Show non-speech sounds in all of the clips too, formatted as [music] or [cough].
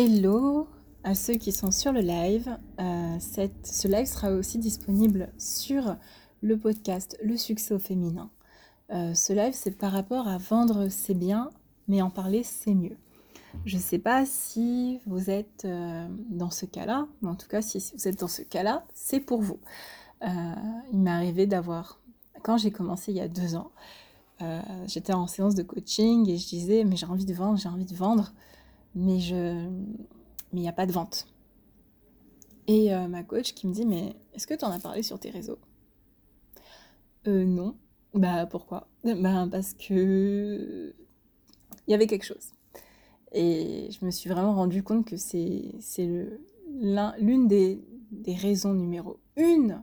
Hello à ceux qui sont sur le live. Euh, ce live sera aussi disponible sur le podcast Le succès au féminin. Euh, ce live, c'est par rapport à vendre c'est bien, mais en parler c'est mieux. Je ne sais pas si vous êtes euh, dans ce cas-là, mais en tout cas, si vous êtes dans ce cas-là, c'est pour vous. Il m'est arrivé d'avoir, quand j'ai commencé il y a deux ans, j'étais en séance de coaching et je disais, mais j'ai envie de vendre, j'ai envie de vendre mais je mais il n'y a pas de vente. Et euh, ma coach qui me dit mais est-ce que tu en as parlé sur tes réseaux? Euh non. Bah pourquoi? [laughs] Bah parce que il y avait quelque chose. Et je me suis vraiment rendu compte que c'est l'une des, des raisons numéro une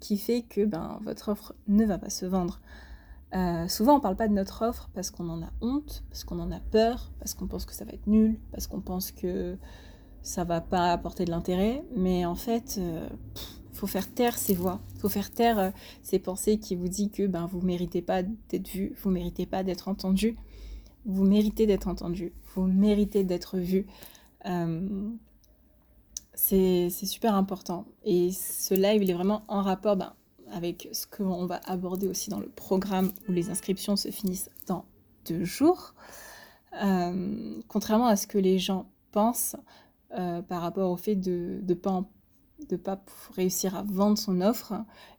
qui fait que ben votre offre ne va pas se vendre. Euh, souvent, on parle pas de notre offre parce qu'on en a honte, parce qu'on en a peur, parce qu'on pense que ça va être nul, parce qu'on pense que ça va pas apporter de l'intérêt. Mais en fait, euh, faut faire taire ces voix, faut faire taire euh, ces pensées qui vous disent que ben vous méritez pas d'être vu, vous méritez pas d'être entendu, vous méritez d'être entendu, vous méritez d'être vu. Euh, c'est c'est super important. Et ce live, il est vraiment en rapport ben, avec ce qu'on va aborder aussi dans le programme où les inscriptions se finissent dans deux jours. Euh, contrairement à ce que les gens pensent euh, par rapport au fait de ne pas, réussir à vendre son offre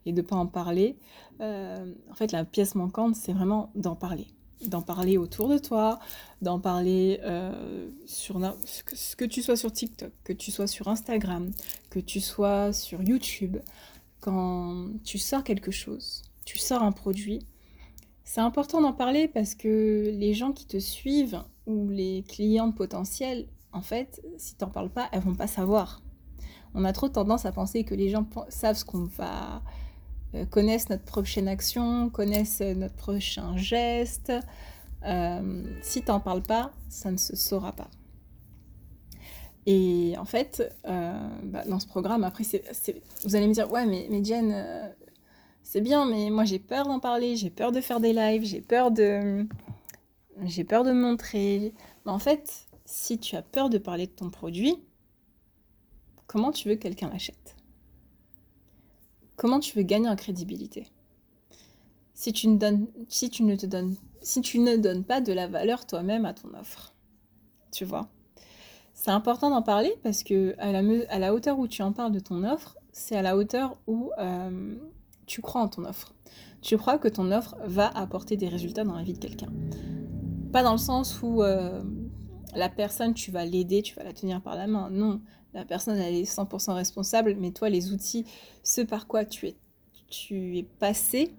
et de pas en parler, euh, en fait, la pièce manquante, c'est vraiment d'en parler. D'en parler autour de toi, d'en parler sur que, ce que tu sois sur TikTok, que tu sois sur Instagram, que tu sois sur YouTube, quand tu sors quelque chose, tu sors un produit, c'est important d'en parler parce que les gens qui te suivent ou les clientes potentielles, en fait, si t'en parles pas, elles vont pas savoir. On a trop tendance à penser que les gens savent ce qu'on va euh, connaissent notre prochaine action, connaissent euh, notre prochain geste. Euh, si t'en parles pas, ça ne se saura pas. Et en fait, euh, bah, dans ce programme, après, vous allez me dire, ouais, mais, Jen, euh, c'est bien, mais moi j'ai peur d'en parler, j'ai peur de faire des lives, j'ai peur de, j'ai peur de montrer. Mais en fait, si tu as peur de parler de ton produit, comment tu veux que quelqu'un l'achète? Comment tu veux gagner en crédibilité? Si tu, ne donnes, si, tu ne te donnes, si tu ne donnes pas de la valeur toi-même à ton offre Tu vois? C'est important d'en parler parce que à la, hauteur où tu en parles de ton offre, c'est à la hauteur où euh, tu crois en ton offre. Tu crois que ton offre va apporter des résultats dans la vie de quelqu'un. Pas dans le sens où euh, la personne, tu vas l'aider, tu vas la tenir par la main. Non, la personne, elle est 100% responsable, mais toi, les outils, ce par quoi tu es, tu es passé,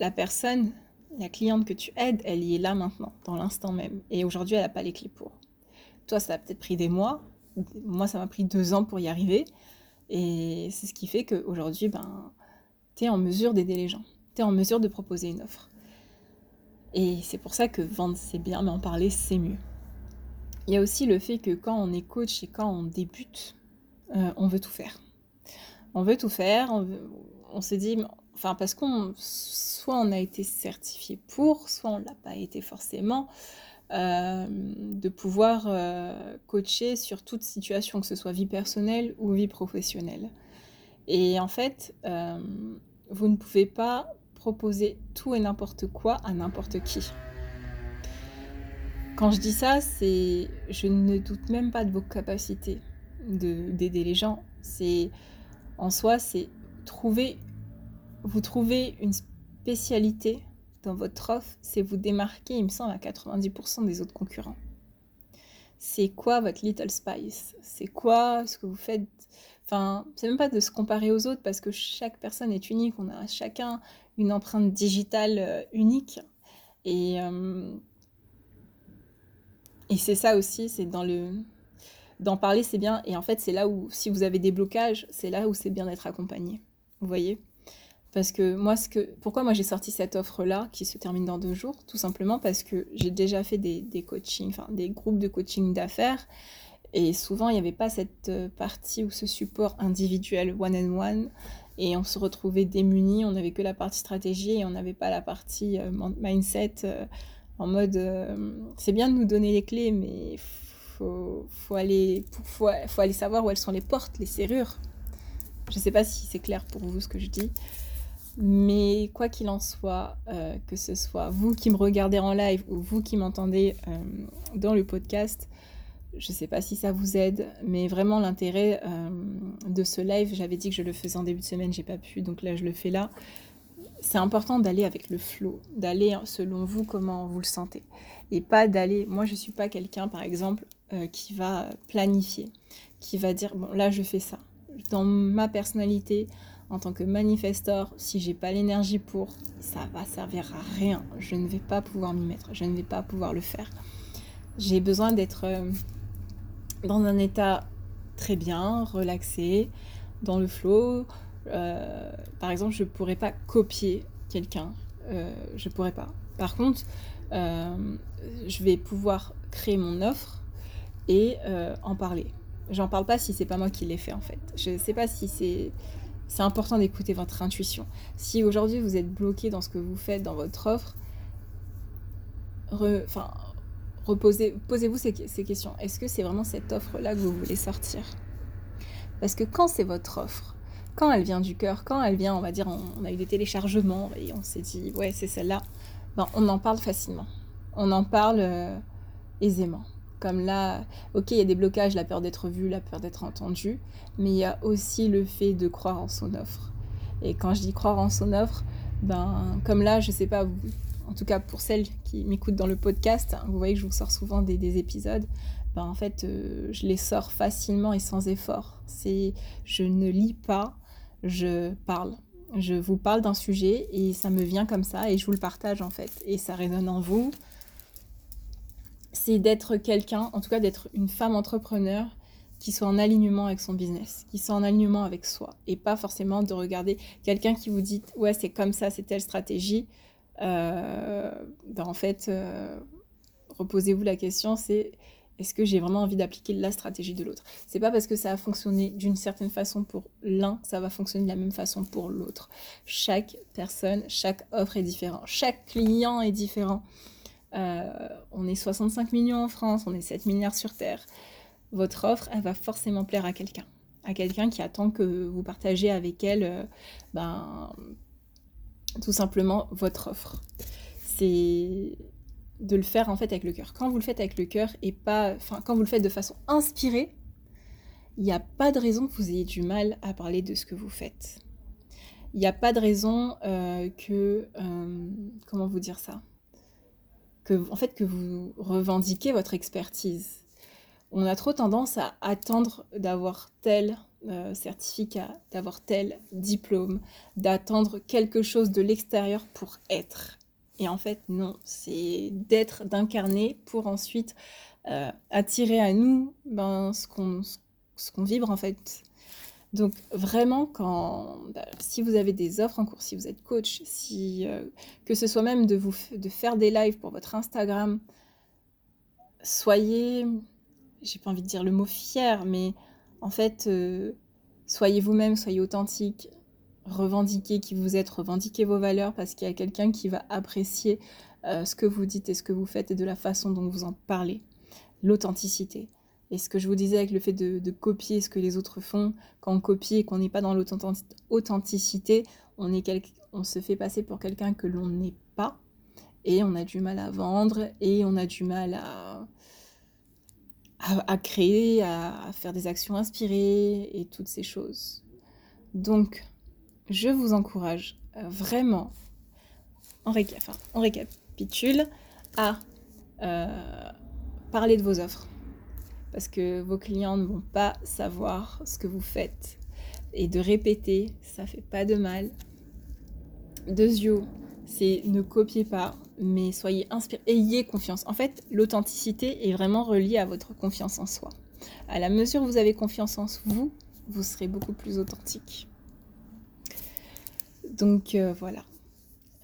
la personne, la cliente que tu aides, elle y est là maintenant, dans l'instant même. Et aujourd'hui, elle n'a pas les clés pour. Toi, ça a peut-être pris des mois. Moi, ça m'a pris deux ans pour y arriver. Et c'est ce qui fait qu'aujourd'hui, ben, tu es en mesure d'aider les gens. Tu es en mesure de proposer une offre. Et c'est pour ça que vendre, c'est bien, mais en parler, c'est mieux. Il y a aussi le fait que quand on est coach et quand on débute, euh, on veut tout faire. On veut tout faire, on, veut- on se dit, enfin, parce qu'on, soit on a été certifié pour, soit on l'a pas été forcément euh, de pouvoir euh, coacher sur toute situation, que ce soit vie personnelle ou vie professionnelle. Et en fait, euh, vous ne pouvez pas proposer tout et n'importe quoi à n'importe qui. Quand je dis ça, c'est je ne doute même pas de vos capacités de d'aider les gens. C'est en soi, c'est trouver vous trouvez une spécialité dans votre offre, c'est vous démarquer, il me semble, à 90% des autres concurrents. C'est quoi votre little spice? C'est quoi ce que vous faites? Enfin, c'est même pas de se comparer aux autres parce que chaque personne est unique, on a chacun une empreinte digitale euh, unique. Euh, et c'est ça aussi, c'est dans le d'en parler, c'est bien. Et en fait, c'est là où, si vous avez des blocages, c'est là où c'est bien d'être accompagné. Vous voyez? Parce que moi, ce que, pourquoi moi j'ai sorti cette offre-là, qui se termine dans deux jours? Tout simplement parce que j'ai déjà fait des, des coachings, enfin des groupes de coaching d'affaires. Et souvent, il n'y avait pas cette euh, partie ou ce support individuel one-on-one. Et on se retrouvait démunis, on n'avait que la partie stratégie et on n'avait pas la partie euh, mindset euh, en mode c'est bien de nous donner les clés, mais faut, faut, aller, faut, faut aller savoir où elles sont les portes, les serrures. Je ne sais pas si c'est clair pour vous ce que je dis. Mais quoi qu'il en soit, euh, que ce soit vous qui me regardez en live ou vous qui m'entendez euh, dans le podcast, je ne sais pas si ça vous aide, mais vraiment l'intérêt euh, de ce live, j'avais dit que je le faisais en début de semaine, j'ai pas pu, donc là je le fais là. C'est important d'aller avec le flow, d'aller selon vous comment vous le sentez, et pas d'aller. Moi, je suis pas quelqu'un, par exemple, qui va planifier, qui va dire bon là je fais ça. Dans ma personnalité, en tant que manifestor, si j'ai pas l'énergie pour, ça va servir à rien. Je ne vais pas pouvoir m'y mettre, je ne vais pas pouvoir le faire. J'ai besoin d'être euh, dans un état très bien, relaxé, dans le flow. Euh, par exemple, je pourrais pas copier quelqu'un. Euh, je pourrais pas. Par contre, je vais pouvoir créer mon offre et en parler. J'en parle pas si c'est pas moi qui l'ai fait en fait. Je sais pas si c'est c'est important d'écouter votre intuition. Si aujourd'hui vous êtes bloqué dans ce que vous faites dans votre offre, posez-vous ces, questions. Est-ce que c'est vraiment cette offre-là que vous voulez sortir? Parce que quand c'est votre offre, quand elle vient du cœur, quand elle vient, on va dire, on, a eu des téléchargements et on s'est dit, ouais, c'est celle-là, ben, on en parle facilement. On en parle euh, aisément. Comme là, ok, il y a des blocages, la peur d'être vu, la peur d'être entendu, mais il y a aussi le fait de croire en son offre. Et quand je dis croire en son offre, ben, comme là, je sais pas, en tout cas pour celles qui m'écoutent dans le podcast, vous voyez que je vous sors souvent des, épisodes, ben, en fait, euh, je les sors facilement et sans effort. C'est, je ne lis pas, je parle. Je vous parle d'un sujet et ça me vient comme ça et je vous le partage en fait. Et ça résonne en vous, c'est d'être quelqu'un, en tout cas d'être une femme entrepreneur qui soit en alignement avec son business, qui soit en alignement avec soi, et pas forcément de regarder quelqu'un qui vous dit ouais c'est comme ça, c'est telle stratégie. Euh, ben en fait, euh, reposez-vous la question, c'est est-ce que j'ai vraiment envie d'appliquer la stratégie de l'autre? C'est pas parce que ça a fonctionné d'une certaine façon pour l'un, ça va fonctionner de la même façon pour l'autre. Chaque personne, chaque offre est différent, chaque client est différent. Euh, on est 65 millions en France, on est 7 milliards sur Terre. Votre offre, elle va forcément plaire à quelqu'un. À quelqu'un qui attend que vous partagez avec elle euh, ben, tout simplement votre offre. C'est de le faire en fait avec le cœur. Quand vous le faites avec le cœur et pas, enfin quand vous le faites de façon inspirée, il n'y a pas de raison que vous ayez du mal à parler de ce que vous faites. Il n'y a pas de raison euh, que, comment vous dire ça? Que, en fait, que vous revendiquez votre expertise. On a trop tendance à attendre d'avoir tel euh, certificat, d'avoir tel diplôme, d'attendre quelque chose de l'extérieur pour être. Et en fait, non, c'est d'être, d'incarner pour ensuite euh, attirer à nous ben, ce qu'on vibre en fait. Donc vraiment, quand, bah, si vous avez des offres en cours, si vous êtes coach, si, euh, que ce soit même de, faire des lives pour votre Instagram, soyez, j'ai pas envie de dire le mot fier, mais en fait, euh, soyez vous-même, soyez authentique, revendiquez qui vous êtes, revendiquez vos valeurs parce qu'il y a quelqu'un qui va apprécier euh, ce que vous dites et ce que vous faites et de la façon dont vous en parlez. L'authenticité. Et ce que je vous disais avec le fait de, copier ce que les autres font, quand on copie et qu'on n'est pas dans l'authenticité, on, on se fait passer pour quelqu'un que l'on n'est pas. Et on a du mal à vendre et on a du mal à, à, créer, à, faire des actions inspirées et toutes ces choses. Donc, je vous encourage euh, vraiment, en, récapitule, à euh, parler de vos offres parce que vos clients ne vont pas savoir ce que vous faites. Et de répéter, ça fait pas de mal. Deuxièmement, c'est ne copiez pas, mais soyez inspiré, ayez confiance. En fait, l'authenticité est vraiment reliée à votre confiance en soi. À la mesure où vous avez confiance en vous, vous serez beaucoup plus authentique. Donc euh, voilà.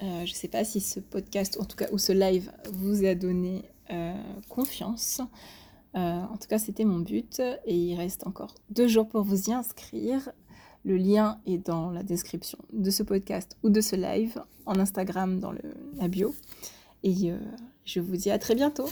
Euh, je ne sais pas si ce podcast, en tout cas, ou ce live vous a donné euh, confiance. Euh, en tout cas, c'était mon but et il reste encore deux jours pour vous y inscrire. Le lien est dans la description de ce podcast ou de ce live, en Instagram dans le, la bio. Et euh, je vous dis à très bientôt.